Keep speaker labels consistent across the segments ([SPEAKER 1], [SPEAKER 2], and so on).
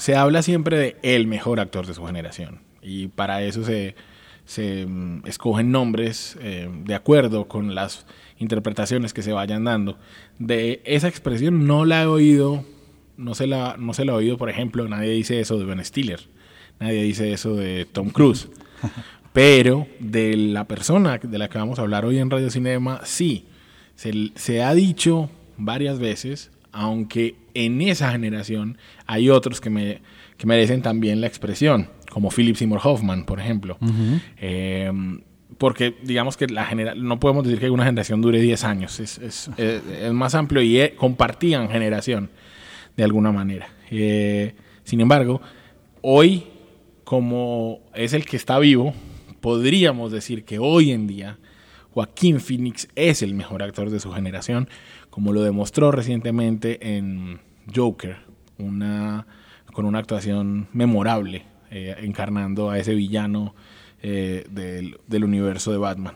[SPEAKER 1] Se habla siempre de el mejor actor de su generación y para eso se, mm, escogen nombres eh, de acuerdo con las interpretaciones que se vayan dando. De esa expresión no la he oído, no se la, no se la he oído, por ejemplo, nadie dice eso de Ben Stiller, nadie dice eso de Tom Cruise, pero de la persona de la que vamos a hablar hoy en Radio Cinema, sí, se, se ha dicho varias veces, aunque en esa generación hay otros que, me, merecen también la expresión, como Philip Seymour Hoffman, por ejemplo. Eh, porque digamos que la no podemos decir que una generación dure 10 años, es, más amplio y eh, compartían generación de alguna manera. Eh, sin embargo, hoy, como es el que está vivo, podríamos decir que hoy en día Joaquín Phoenix es el mejor actor de su generación, como lo demostró recientemente en Joker, una, con una actuación memorable, eh, encarnando a ese villano eh, del, universo de Batman.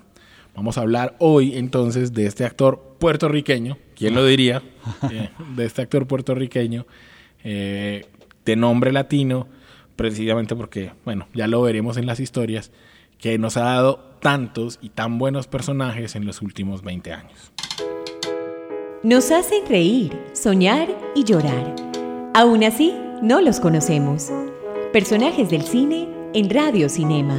[SPEAKER 1] Vamos a hablar hoy entonces de este actor puertorriqueño, ¿quién lo diría? Eh, de este actor puertorriqueño de nombre latino, precisamente porque, bueno, ya lo veremos en las historias, que nos ha dado tantos y tan buenos personajes en los últimos 20 años.
[SPEAKER 2] Nos hacen reír, soñar y llorar. Aún así, no los conocemos. Personajes del cine en Radio Cinema.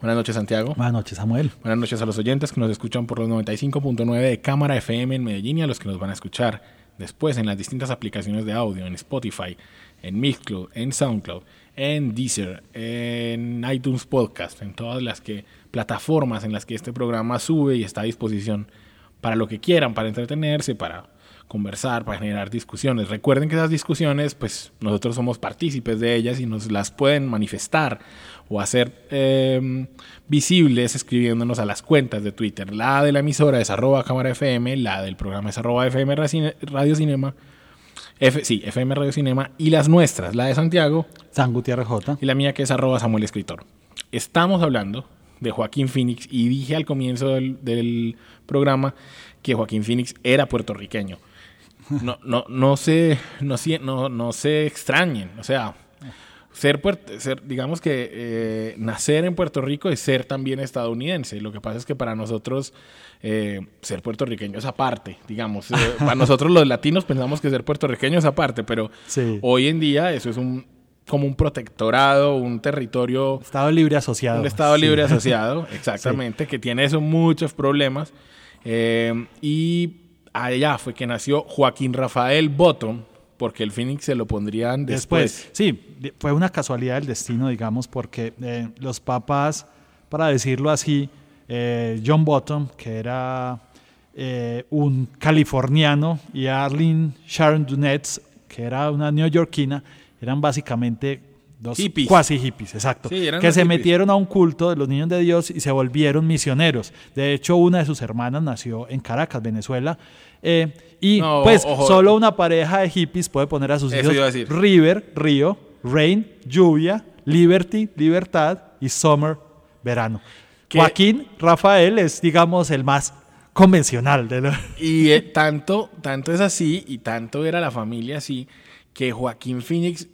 [SPEAKER 1] Buenas noches, Santiago.
[SPEAKER 3] Buenas noches, Samuel.
[SPEAKER 1] Buenas noches a los oyentes que nos escuchan por los 95.9 de Cámara FM en Medellín y a los que nos van a escuchar después en las distintas aplicaciones de audio, en Spotify, en Mixcloud, en Soundcloud, en Deezer, en iTunes Podcast, en todas las que plataformas en las que este programa sube y está a disposición para lo que quieran, para entretenerse, para conversar, para generar discusiones. Recuerden que esas discusiones, pues nosotros somos partícipes de ellas y nos las pueden manifestar o hacer em, visibles escribiéndonos a las cuentas de Twitter. La de la emisora es arroba cámara FM, la del programa es arroba FM Radio Cinema. F, sí, FM Radio Cinema y las nuestras, la de Santiago.
[SPEAKER 3] San Gutiérrez J.
[SPEAKER 1] Y la mía que es arroba Samuel Escritor. Estamos hablando de Joaquín Phoenix y dije al comienzo del, programa que Joaquín Phoenix era puertorriqueño. No, no, no, se, no, no, no se extrañen, o sea, ser, ser digamos que eh, nacer en Puerto Rico es ser también estadounidense. Lo que pasa es que para nosotros eh, ser puertorriqueño es aparte, digamos. Eh, para nosotros los latinos pensamos que ser puertorriqueño es aparte, pero hoy en día eso es un como un protectorado, un territorio...
[SPEAKER 3] Estado libre asociado.
[SPEAKER 1] Un Estado libre asociado, exactamente, que tiene eso muchos problemas. Eh, y allá fue que nació Joaquín Rafael Bottom, porque el Phoenix se lo pondrían después.
[SPEAKER 3] Sí, fue una casualidad del destino, digamos, porque eh, los papás, para decirlo así, eh, John Bottom, que era un californiano, y Arlene Sharon Dunetz, que era una neoyorquina, eran básicamente dos
[SPEAKER 1] hippies.
[SPEAKER 3] cuasi hippies, exacto, que se metieron a un culto de los niños de Dios y se volvieron misioneros. De hecho, una de sus hermanas nació en Caracas, Venezuela. Eh, y pues solo una pareja de hippies puede poner a sus hijos River, río, Rain, lluvia, Liberty, libertad y Summer, verano. Joaquín Rafael es, digamos, el más convencional de
[SPEAKER 1] Y eh, tanto, tanto es así y tanto era la familia así que Joaquín Phoenix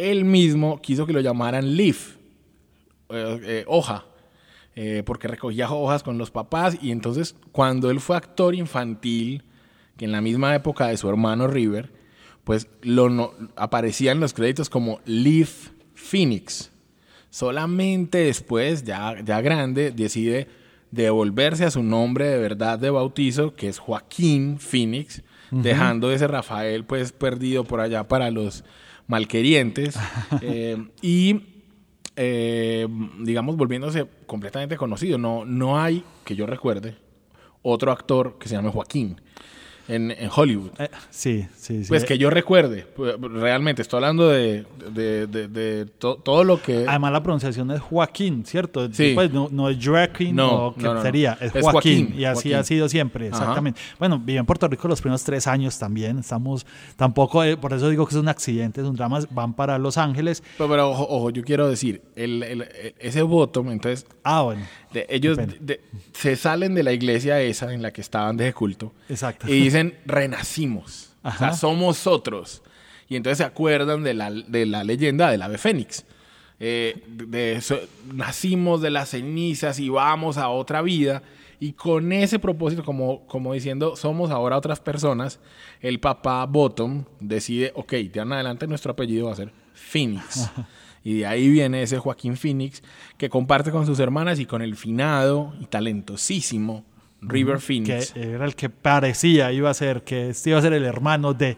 [SPEAKER 1] él mismo quiso que lo llamaran Leaf, eh, eh, hoja, eh, porque recogía hojas con los papás y entonces cuando él fue actor infantil, que en la misma época de su hermano River, pues lo aparecía en los créditos como Leaf Phoenix. Solamente después, ya, ya grande, decide devolverse a su nombre de verdad de bautizo, que es Joaquín Phoenix, dejando ese Rafael pues perdido por allá para los malquerientes eh, y eh, digamos volviéndose completamente conocido. No, no hay, que yo recuerde, otro actor que se llama Joaquín en, Hollywood.
[SPEAKER 3] Eh, sí, sí, sí.
[SPEAKER 1] Pues que yo recuerde, realmente estoy hablando de, de, todo lo que...
[SPEAKER 3] Además la pronunciación es Joaquín, ¿cierto? Sí. Pues no, es Joaquín no, o qué sería, es, Joaquín, y así ha sido siempre, exactamente. Bueno, viví en Puerto Rico los primeros tres años también, estamos, tampoco, eh, por eso digo que es un accidente, es un drama, van para Los Ángeles.
[SPEAKER 1] Pero, ojo, yo quiero decir, el, ese voto, entonces...
[SPEAKER 3] Ah, bueno.
[SPEAKER 1] Ellos se salen de la iglesia esa en la que estaban de culto.
[SPEAKER 3] Exacto.
[SPEAKER 1] Y dicen renacimos. O sea, somos otros. Y entonces se acuerdan de la, de la leyenda del ave fénix. Eh, de nacimos de las cenizas y vamos a otra vida. Y con ese propósito, como, como diciendo, somos ahora otras personas, el papá Bottom decide, ok, de ahora en adelante nuestro apellido va a ser Phoenix. Y de ahí viene ese Joaquín Phoenix que comparte con sus hermanas y con el finado y talentosísimo River Phoenix.
[SPEAKER 3] Que era el que parecía iba a ser, que este iba a ser el hermano de.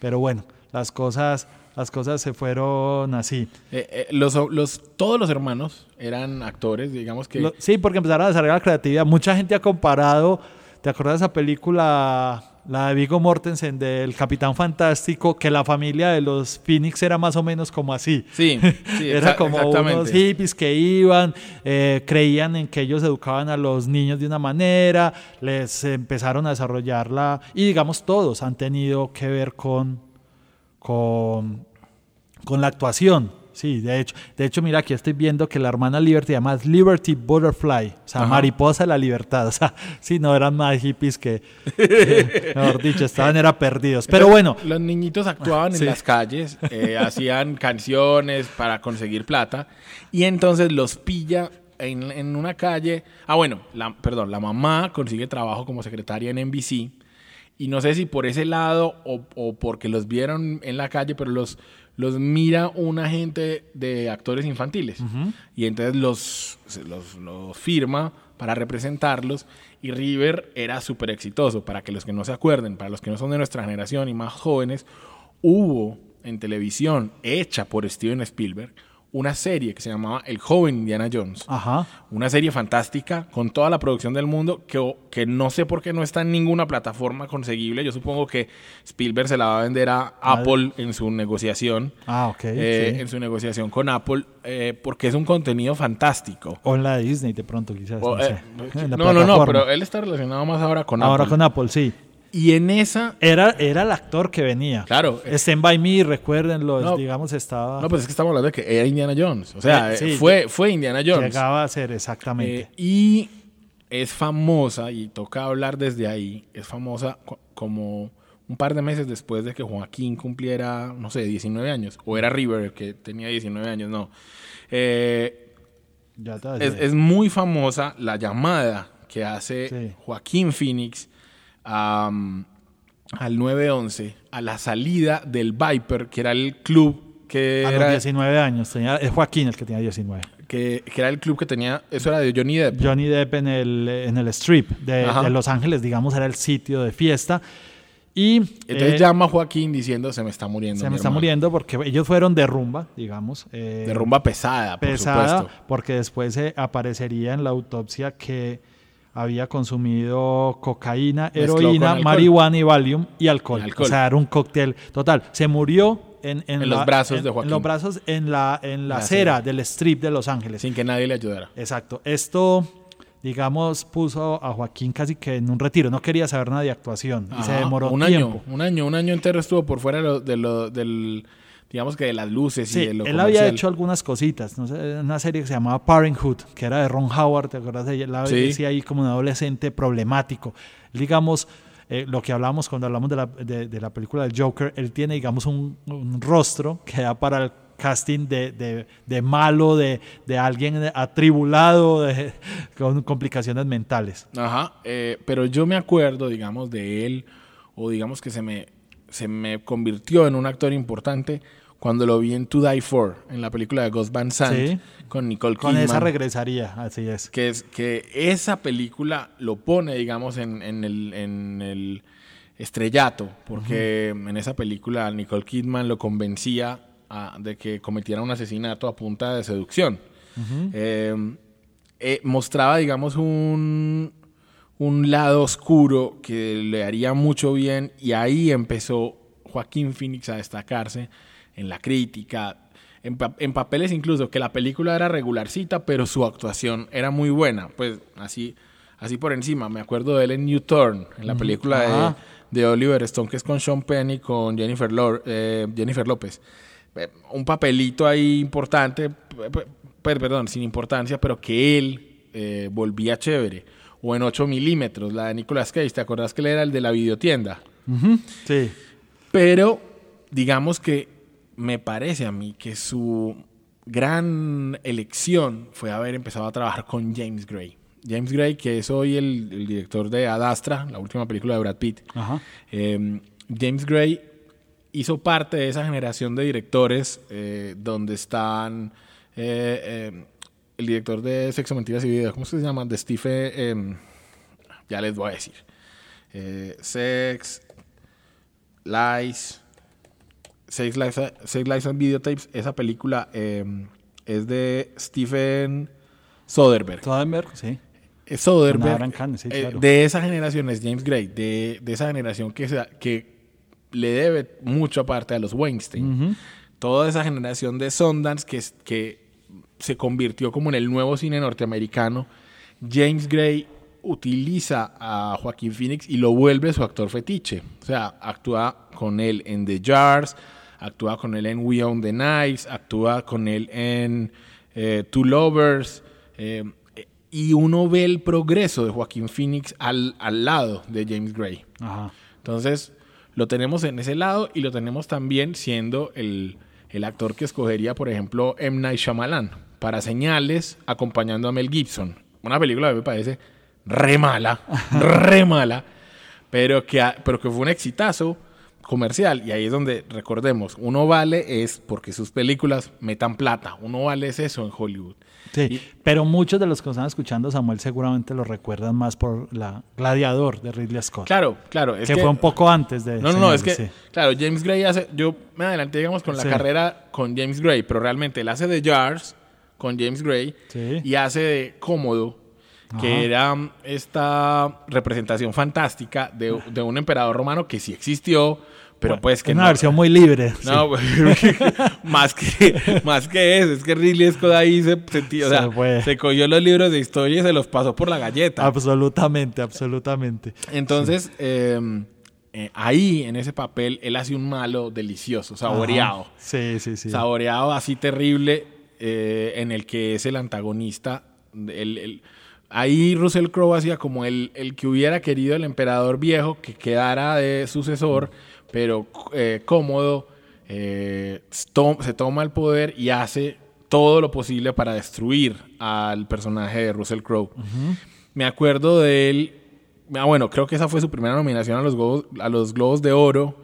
[SPEAKER 3] Pero bueno, las cosas, las cosas se fueron así.
[SPEAKER 1] Eh, eh, los, los, todos los hermanos eran actores, digamos que.
[SPEAKER 3] sí, porque empezaron a desarrollar la creatividad. Mucha gente ha comparado. ¿Te acuerdas de esa película la de Vigo Mortensen del Capitán Fantástico, que la familia de los Phoenix era más o menos como así.
[SPEAKER 1] Sí,
[SPEAKER 3] sí era como unos hippies que iban, eh, creían en que ellos educaban a los niños de una manera, les empezaron a desarrollarla y digamos todos han tenido que ver con, con, con la actuación. Sí, de hecho, de hecho, mira, aquí estoy viendo que la hermana Liberty llama Liberty Butterfly, o sea, mariposa de la libertad. O sea, sí, no eran más hippies que, mejor dicho, estaban era perdidos. Pero bueno.
[SPEAKER 1] Los niñitos actuaban en las calles, eh, hacían canciones para conseguir plata, y entonces los pilla en, una calle. Ah, bueno, la, perdón, la mamá consigue trabajo como secretaria en NBC. Y no sé si por ese lado o, o porque los vieron en la calle, pero los los mira un agente de actores infantiles y entonces los, los, firma para representarlos y River era súper exitoso. Para que los que no se acuerden, para los que no son de nuestra generación y más jóvenes, hubo en televisión hecha por Steven Spielberg una serie que se llamaba El joven Indiana Jones.
[SPEAKER 3] Ajá.
[SPEAKER 1] Una serie fantástica con toda la producción del mundo que, que no sé por qué no está en ninguna plataforma conseguible. Yo supongo que Spielberg se la va a vender a Apple en su negociación.
[SPEAKER 3] Ah, ok.
[SPEAKER 1] Eh, en su negociación con Apple eh, porque es un contenido fantástico.
[SPEAKER 3] O en la de Disney de pronto quizás.
[SPEAKER 1] Eh, no, no, no, pero él está relacionado más ahora con
[SPEAKER 3] Apple. Ahora con Apple, sí.
[SPEAKER 1] Y en esa...
[SPEAKER 3] Era, era el actor que venía.
[SPEAKER 1] Claro.
[SPEAKER 3] Stand By Me, recuérdenlo, digamos, estaba...
[SPEAKER 1] No, pues es que estamos hablando de que era Indiana Jones. O sea, eh, fue, fue Indiana Jones.
[SPEAKER 3] Llegaba a ser, exactamente. Eh,
[SPEAKER 1] y es famosa, y toca hablar desde ahí, es famosa como un par de meses después de que Joaquín cumpliera, no sé, 19 años. O era River, que tenía 19 años, no. Eh, ya es, es, muy famosa la llamada que hace Joaquín Phoenix al 911 a la salida del Viper, que era el club que
[SPEAKER 3] a
[SPEAKER 1] era...
[SPEAKER 3] los 19 años, tenía, es Joaquín el que tenía 19.
[SPEAKER 1] Que, que, era el club que tenía, eso era de Johnny Depp.
[SPEAKER 3] Johnny Depp en el, en el strip de, Los Ángeles, digamos, era el sitio de fiesta. Y,
[SPEAKER 1] Entonces eh, llama Joaquín diciendo se me está muriendo.
[SPEAKER 3] Se me está muriendo porque ellos fueron de rumba, digamos.
[SPEAKER 1] Eh, de rumba pesada, por
[SPEAKER 3] pesada, porque después se aparecería en la autopsia que había consumido cocaína, heroína, marihuana y Valium y alcohol. O sea, era un cóctel total. Se murió en,
[SPEAKER 1] los brazos de Joaquín.
[SPEAKER 3] En los brazos, en la, en la, acera del strip de Los Ángeles.
[SPEAKER 1] Sin que nadie le ayudara.
[SPEAKER 3] Exacto. Esto, digamos, puso a Joaquín casi que en un retiro. No quería saber nada de actuación. y se demoró
[SPEAKER 1] un
[SPEAKER 3] tiempo.
[SPEAKER 1] año. Un año, un año entero estuvo por fuera de lo, del digamos que de las luces y de lo
[SPEAKER 3] él había hecho algunas cositas, no sé, una serie que se llamaba Parenthood, que era de Ron Howard, ¿te acuerdas de ella? La sí. decía ahí como un adolescente problemático. Digamos, eh, lo que hablamos cuando hablamos de la, de, la, película del Joker, él tiene, digamos, un, rostro que da para el casting de, de malo, de, alguien atribulado, con complicaciones mentales.
[SPEAKER 1] Ajá, eh, pero yo me acuerdo, digamos, de él, o digamos que se me, se me convirtió en un actor importante cuando lo vi en To Die For, en la película de Ghost Van Sant, con Nicole Kidman.
[SPEAKER 3] Con esa regresaría, así es.
[SPEAKER 1] Que, es. que esa película lo pone, digamos, en, el, estrellato, porque en esa película Nicole Kidman lo convencía de que cometiera un asesinato a punta de seducción. Eh, eh, mostraba, digamos, un, un lado oscuro que le haría mucho bien y ahí empezó Joaquín Phoenix a destacarse en la crítica, en, en, papeles incluso, que la película era regularcita, pero su actuación era muy buena. Pues así, así por encima, me acuerdo de él en New Turn, en la película de, Oliver Stone, que es con Sean Penn y con Jennifer, eh, Jennifer López. Eh, un papelito ahí importante, perdón, sin importancia, pero que él eh, volvía chévere. O en 8 milímetros, la de Nicolas Cage, ¿te acordás que él era el de la videotienda?
[SPEAKER 3] Sí.
[SPEAKER 1] Pero digamos que me parece a mí que su gran elección fue haber empezado a trabajar con James Gray. James Gray, que es hoy el, director de Adastra, la última película de Brad Pitt. Em, James Gray hizo parte de esa generación de directores eh, donde están eh, em, el director de Sexo, Mentiras y Videos, ¿cómo se llama? De Stephen, em, ya les voy a decir. Eh, Sex, Lies, Sex Lies, Lies and Videotapes, esa película em, es de Stephen Soderbergh.
[SPEAKER 3] Soderbergh, sí.
[SPEAKER 1] Soderbergh, eh, de esa generación es James Gray, de, esa generación que, que le debe mucho aparte a los Weinstein. Toda esa generación de Sundance que, que se convirtió como en el nuevo cine norteamericano. James Gray utiliza a Joaquín Phoenix y lo vuelve su actor fetiche. O sea, actúa con él en The Jars, actúa con él en We Own the Knives, actúa con él en eh, Two Lovers. Eh, y uno ve el progreso de Joaquín Phoenix al, al lado de James Gray. Entonces, lo tenemos en ese lado y lo tenemos también siendo el, el actor que escogería, por ejemplo, M. Night Shyamalan para señales acompañando a Mel Gibson. Una película que me parece re mala, re mala, pero que, pero que fue un exitazo comercial. Y ahí es donde, recordemos, uno vale es porque sus películas metan plata. Uno vale es eso en Hollywood.
[SPEAKER 3] Sí, pero muchos de los que están escuchando Samuel seguramente lo recuerdan más por la Gladiador de Ridley Scott.
[SPEAKER 1] Claro, claro.
[SPEAKER 3] Es que, fue un poco antes de...
[SPEAKER 1] No, no, no, es que, claro, James Gray hace... Yo me adelanté, digamos, con la carrera con James Gray, pero realmente él hace de Jars con James Gray y hace de Cómodo que era esta representación fantástica de, de, un emperador romano que sí existió, pero pues que
[SPEAKER 3] una versión muy libre.
[SPEAKER 1] No, más que más que eso, es que Ridley Scott ahí se, o sea, se cogió los libros de historia y se los pasó por la galleta.
[SPEAKER 3] Absolutamente, absolutamente.
[SPEAKER 1] Entonces, em, eh, ahí en ese papel él hace un malo delicioso, saboreado.
[SPEAKER 3] Sí, sí, sí.
[SPEAKER 1] Saboreado así terrible eh, en el que es el antagonista, el, el Ahí Russell Crowe hacía como el, el, que hubiera querido el emperador viejo que quedara de sucesor, pero eh, cómodo, eh, se toma el poder y hace todo lo posible para destruir al personaje de Russell Crowe. Me acuerdo de él, ah, bueno, creo que esa fue su primera nominación a los, a los Globos de Oro.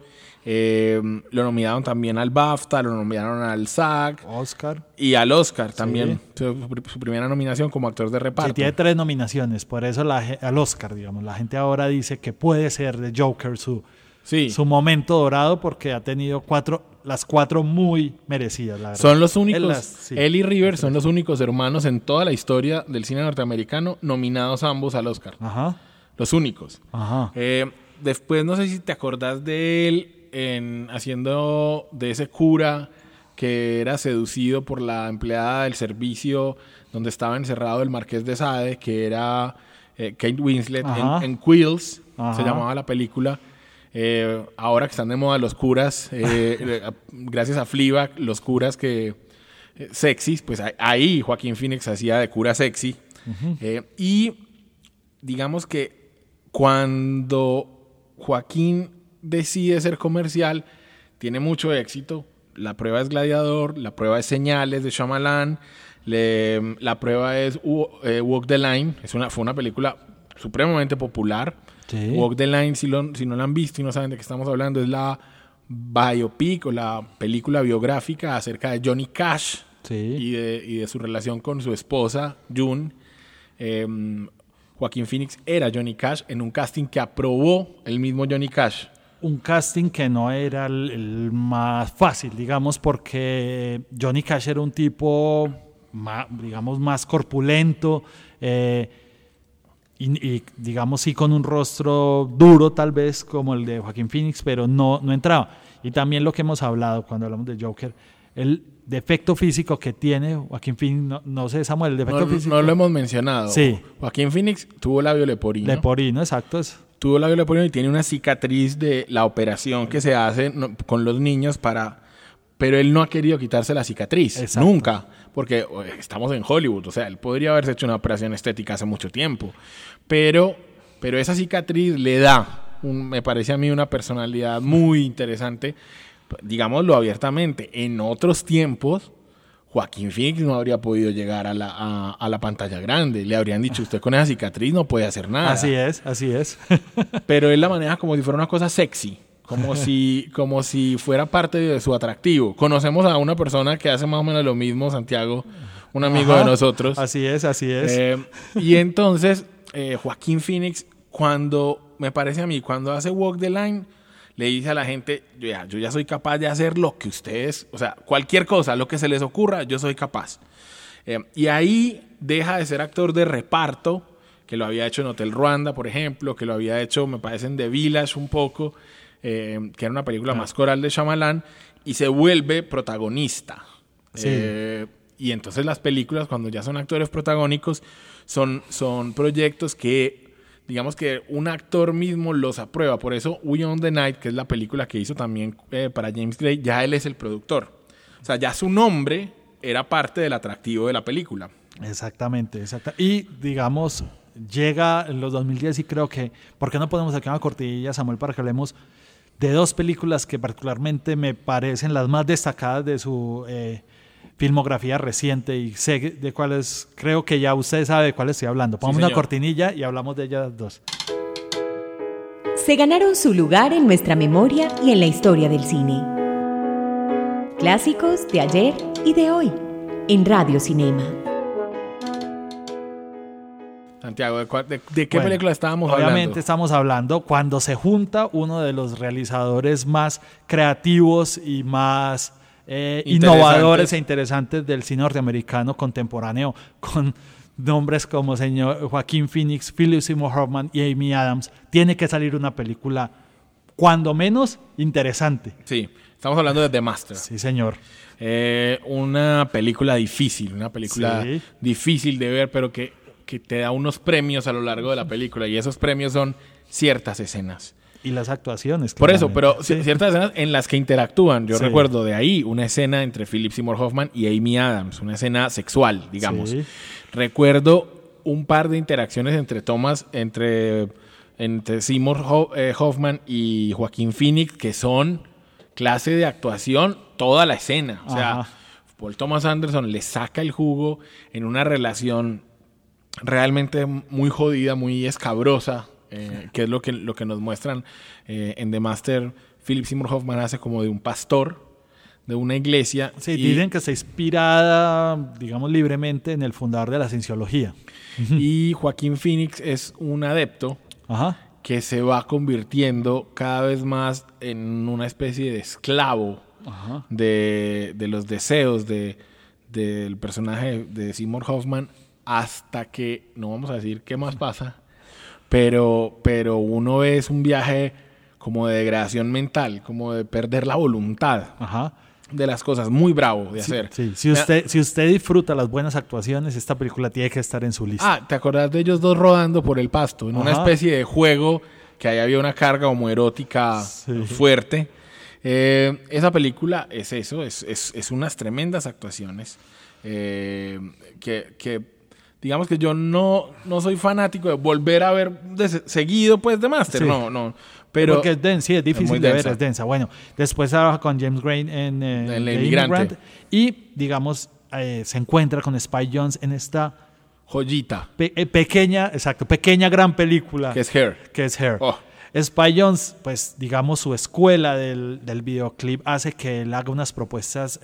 [SPEAKER 1] Eh, lo nominaron también al BAFTA, lo nominaron al SAG.
[SPEAKER 3] Oscar.
[SPEAKER 1] Y al Oscar también. Su, primera nominación como actor de reparto. Sí,
[SPEAKER 3] tiene tres nominaciones, por eso la, al Oscar, digamos. La gente ahora dice que puede ser de Joker su, su momento dorado porque ha tenido cuatro, las cuatro muy merecidas, la verdad.
[SPEAKER 1] Son los únicos, él, y River son los únicos hermanos en toda la historia del cine norteamericano nominados ambos al Oscar.
[SPEAKER 3] Ajá.
[SPEAKER 1] Los únicos.
[SPEAKER 3] Ajá.
[SPEAKER 1] Eh, después no sé si te acordás de él en, haciendo de ese cura que era seducido por la empleada del servicio donde estaba encerrado el marqués de Sade, que era eh, Kate Winslet, en, Quills, se llamaba la película. Eh, ahora que están de moda los curas, eh, gracias a Fleabag, los curas que sexys, pues ahí Joaquín Phoenix hacía de cura sexy. y digamos que cuando Joaquín decide ser comercial, tiene mucho éxito. La prueba es Gladiador, la prueba es Señales de Shyamalan, la prueba es eh, Walk the Line, es una, fue una película supremamente popular. Walk the Line, si, si no la han visto y no saben de qué estamos hablando, es la biopic o la película biográfica acerca de Johnny Cash y, de, su relación con su esposa, June. Em, Joaquín Phoenix era Johnny Cash en un casting que aprobó el mismo Johnny Cash
[SPEAKER 3] un casting que no era el, más fácil, digamos, porque Johnny Cash era un tipo, más, digamos, más corpulento. Eh, y, digamos sí con un rostro duro tal vez como el de Joaquín Phoenix, pero no, no entraba. Y también lo que hemos hablado cuando hablamos de Joker, el defecto físico que tiene Joaquín Phoenix, no, sé Samuel, el defecto físico.
[SPEAKER 1] No lo hemos mencionado. Sí. Joaquín Phoenix tuvo labio leporino.
[SPEAKER 3] Leporino, exacto.
[SPEAKER 1] Tuvo labio leporino y tiene una cicatriz de la operación que se hace con los niños para... Pero él no ha querido quitarse la cicatriz, nunca porque estamos en Hollywood, o sea, él podría haberse hecho una operación estética hace mucho tiempo, pero, pero esa cicatriz le da, me parece a mí, una personalidad muy interesante, digámoslo abiertamente, en otros tiempos, Joaquín Phoenix no habría podido llegar a la, a, la, pantalla grande. Le habrían dicho, usted con esa cicatriz no puede hacer nada.
[SPEAKER 3] Así es, así es.
[SPEAKER 1] Pero él la maneja como si fuera una cosa sexy como si, como si fuera parte de su atractivo. Conocemos a una persona que hace más o menos lo mismo, Santiago, un amigo de nosotros.
[SPEAKER 3] Así es, así es.
[SPEAKER 1] Eh, y entonces, eh, Joaquín Phoenix, cuando, me parece a mí, cuando hace Walk the Line, le dice a la gente, yo ya, yo ya soy capaz de hacer lo que ustedes, o sea, cualquier cosa, lo que se les ocurra, yo soy capaz. Eh, y ahí deja de ser actor de reparto, que lo había hecho en Hotel Ruanda, por ejemplo, que lo había hecho, me parece, en The Village un poco, eh, que era una película más coral de Shyamalan, y se vuelve protagonista. Eh, y entonces las películas, cuando ya son actores protagónicos, son, son proyectos que, digamos que un actor mismo los aprueba. Por eso, We on the Night, que es la película que hizo también eh, para James Gray, ya él es el productor. O sea, ya su nombre era parte del atractivo de la película.
[SPEAKER 3] Exactamente, exacto. Y digamos, llega en los 2010 y creo que, ¿por qué no podemos sacar una cortilla, Samuel, para que hablemos de dos películas que particularmente me parecen las más destacadas de su eh, filmografía reciente y sé de cuáles, creo que ya usted sabe de cuáles estoy hablando. Pongamos una cortinilla y hablamos de ellas dos.
[SPEAKER 2] Se ganaron su lugar en nuestra memoria y en la historia del cine. Clásicos de ayer y de hoy en Radio Cinema.
[SPEAKER 1] Santiago, ¿de, qué película estábamos
[SPEAKER 3] hablando? Obviamente estamos hablando cuando se junta uno de los realizadores más creativos y más eh, innovadores e interesantes del cine norteamericano contemporáneo, con nombres como señor Joaquín Phoenix, Philip Seymour Hoffman y Amy Adams. Tiene que salir una película, cuando menos, interesante.
[SPEAKER 1] Sí, estamos hablando de The Master.
[SPEAKER 3] Sí, señor.
[SPEAKER 1] Eh, una película difícil, una película difícil de ver, pero que que te da unos premios a lo largo de la película y esos premios son ciertas escenas.
[SPEAKER 3] Y las actuaciones.
[SPEAKER 1] Por eso, pero ciertas escenas en las que interactúan. Yo recuerdo de ahí una escena entre Philip Seymour Hoffman y Amy Adams, una escena sexual, digamos. Recuerdo un par de interacciones entre Thomas, entre, entre Seymour eh, Hoffman y Joaquín Phoenix, que son clase de actuación toda la escena. O sea, Paul Thomas Anderson le saca el jugo en una relación realmente muy jodida, muy escabrosa, eh, que es lo que, lo que nos muestran eh, en The Master. Philip Seymour Hoffman hace como de un pastor de una iglesia.
[SPEAKER 3] Sí, dicen que está inspirada, digamos, libremente en el fundador de la cienciología.
[SPEAKER 1] Y Joaquín Phoenix es un adepto que se va convirtiendo cada vez más en una especie de esclavo de, de, los deseos de, del personaje de Seymour Hoffman hasta que, no vamos a decir qué más pasa, pero, pero uno es un viaje como de degradación mental, como de perder la voluntad. de las cosas, muy bravo de hacer.
[SPEAKER 3] Si, usted, si usted disfruta las buenas actuaciones, esta película tiene que estar en su lista.
[SPEAKER 1] Ah, ¿te acordás de ellos dos rodando por el pasto? En una especie de juego que ahí había una carga como erótica fuerte. Eh, esa película es eso, es, es, unas tremendas actuaciones eh, que, que digamos que yo no, no soy fanático de volver a ver seguido pues de Master, no, no. Pero
[SPEAKER 3] Porque es densa, sí, es difícil de ver, es densa. Bueno, después trabaja con James Grain en, eh, El Immigrant. y digamos eh, se encuentra con Spy Jones en esta
[SPEAKER 1] joyita.
[SPEAKER 3] Eh, pequeña, exacto, pequeña gran película.
[SPEAKER 1] Que es Hair.
[SPEAKER 3] Que es Hair. Oh. Spy Jones, pues digamos su escuela del, del, videoclip hace que él haga unas propuestas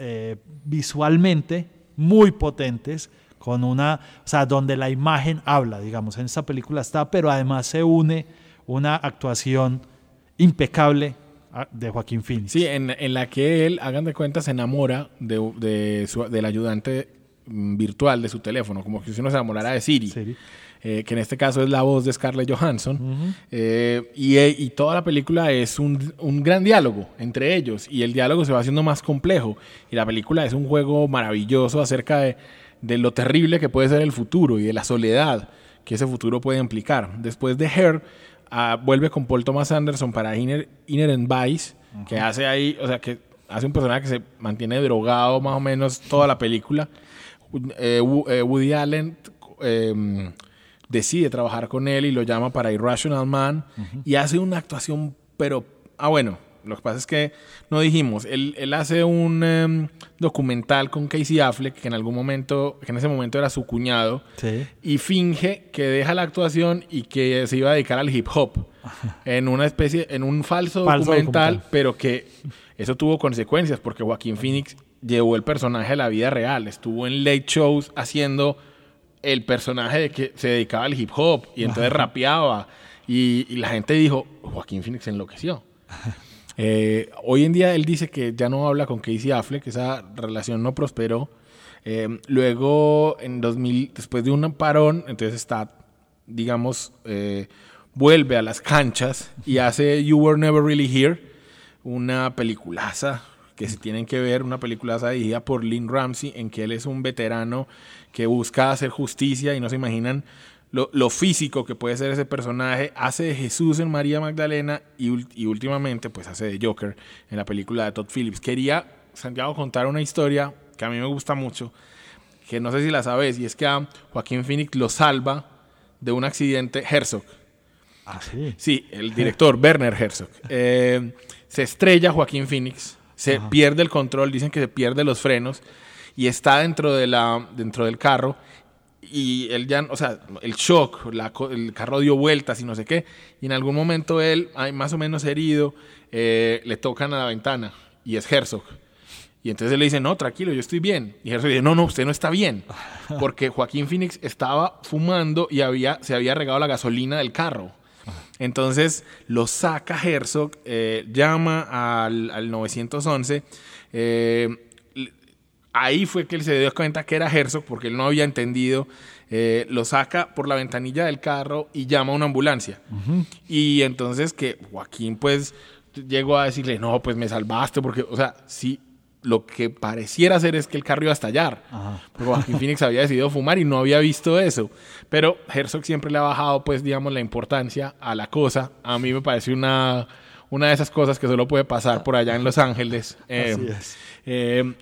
[SPEAKER 3] visualmente muy potentes con una, o sea, donde la imagen habla, digamos, en esta película está, pero además se une una actuación impecable ah, de Joaquín Phoenix.
[SPEAKER 1] Sí, en, la que él, hagan de cuenta, se enamora de, su, del ayudante mm, virtual de su teléfono, como si uno se enamorara de Siri. eh, que en este caso es la voz de Scarlett Johansson. Eh, y, toda la película es un, un, gran diálogo entre ellos y el diálogo se va haciendo más complejo. Y la película es un juego maravilloso acerca de, de lo terrible que puede ser el futuro y de la soledad que ese futuro puede implicar. Después de Her, ah, vuelve con Paul Thomas Anderson para Inner, Inner Vice, que hace ahí, o sea, que hace un personaje que se mantiene drogado más o menos toda la película. Eh, Woody Allen em, decide trabajar con él y lo llama para Irrational Man y hace una actuación, pero, ah, bueno, lo que pasa es que no dijimos, él, él hace un em, documental con Casey Affleck, que en algún momento, que en ese momento era su cuñado, y finge que deja la actuación y que se iba a dedicar al hip hop en una especie, en un falso, documental, pero que eso tuvo consecuencias porque Joaquín Phoenix llevó el personaje a la vida real, estuvo en late shows haciendo el personaje de que se dedicaba al hip hop y entonces rapeaba y, la gente dijo, Joaquín Phoenix enloqueció. Eh, hoy en día él dice que ya no habla con Casey Affleck, que esa relación no prosperó. Eh, luego, en 2000, después de un parón, entonces está, digamos, eh, vuelve a las canchas y hace You Were Never Really Here, una peliculaza que se tienen que ver, una peliculaza dirigida por Lynn Ramsey, en que él es un veterano que busca hacer justicia y no se imaginan lo, físico que puede ser ese personaje, hace de Jesús en María Magdalena y, últimamente pues hace de Joker en la película de Todd Phillips. Quería, Santiago, contar una historia que a mí me gusta mucho, que no sé si la sabes, y es que a Joaquín Phoenix lo salva de un accidente Herzog.
[SPEAKER 3] Ah, sí.
[SPEAKER 1] Sí, el director Werner Herzog. Eh, se estrella Joaquín Phoenix, se pierde el control, dicen que se pierde los frenos y está dentro, de la, dentro del carro y él ya, o sea, el shock, el carro dio vueltas y no sé qué, y en algún momento él, más o menos herido, eh, le tocan a la ventana y es Herzog. Y entonces él le dice, no, tranquilo, yo estoy bien. Y Herzog dice, no, no, usted no está bien. Porque Joaquín Phoenix estaba fumando y había, se había regado la gasolina del carro. Entonces lo saca Herzog, eh, llama al, al 911. Eh, ahí fue que él se dio cuenta que era Herzog porque él no había entendido. Eh, lo saca por la ventanilla del carro y llama a una ambulancia. Y entonces que Joaquín pues llegó a decirle, no, pues me salvaste porque, o sea, sí, lo que pareciera ser es que el carro iba a estallar. Porque Joaquín Phoenix había decidido fumar y no había visto eso. Pero Herzog siempre le ha bajado, pues, digamos, la importancia a la cosa. A mí me parece una, una de esas cosas que solo puede pasar por allá en Los Ángeles. Así es. Eh,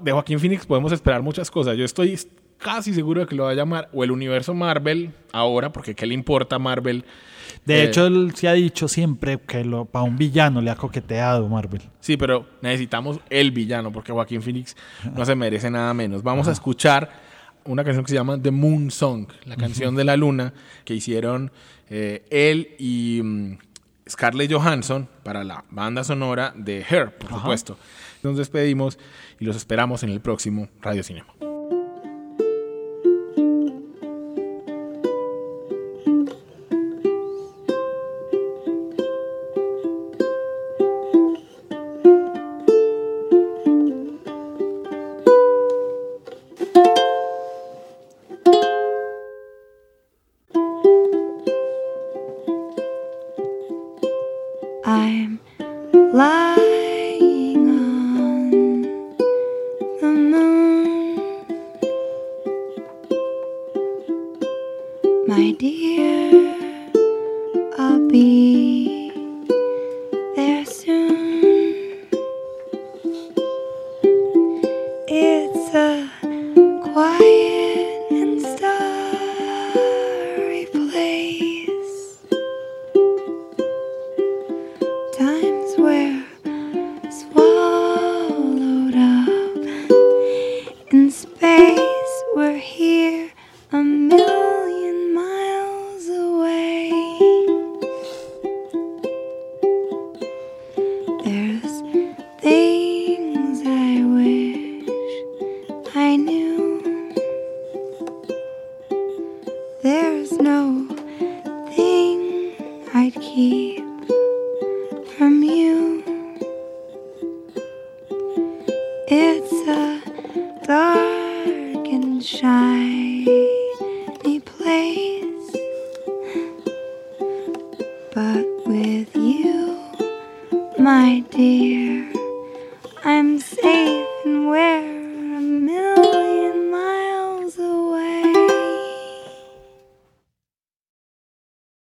[SPEAKER 1] de Joaquín Phoenix podemos esperar muchas cosas. Yo estoy casi seguro de que lo va a llamar o el universo Marvel ahora, porque ¿qué le importa a Marvel?
[SPEAKER 3] De eh, hecho, él se ha dicho siempre que lo, para un villano le ha coqueteado Marvel.
[SPEAKER 1] Sí, pero necesitamos el villano, porque Joaquín Phoenix no se merece nada menos. Vamos a escuchar una canción que se llama The Moon Song, la canción de la luna, que hicieron eh, él y mm, Scarlett Johansson para la banda sonora de Her, por supuesto. Nos despedimos y los esperamos en el próximo Radio Cinema.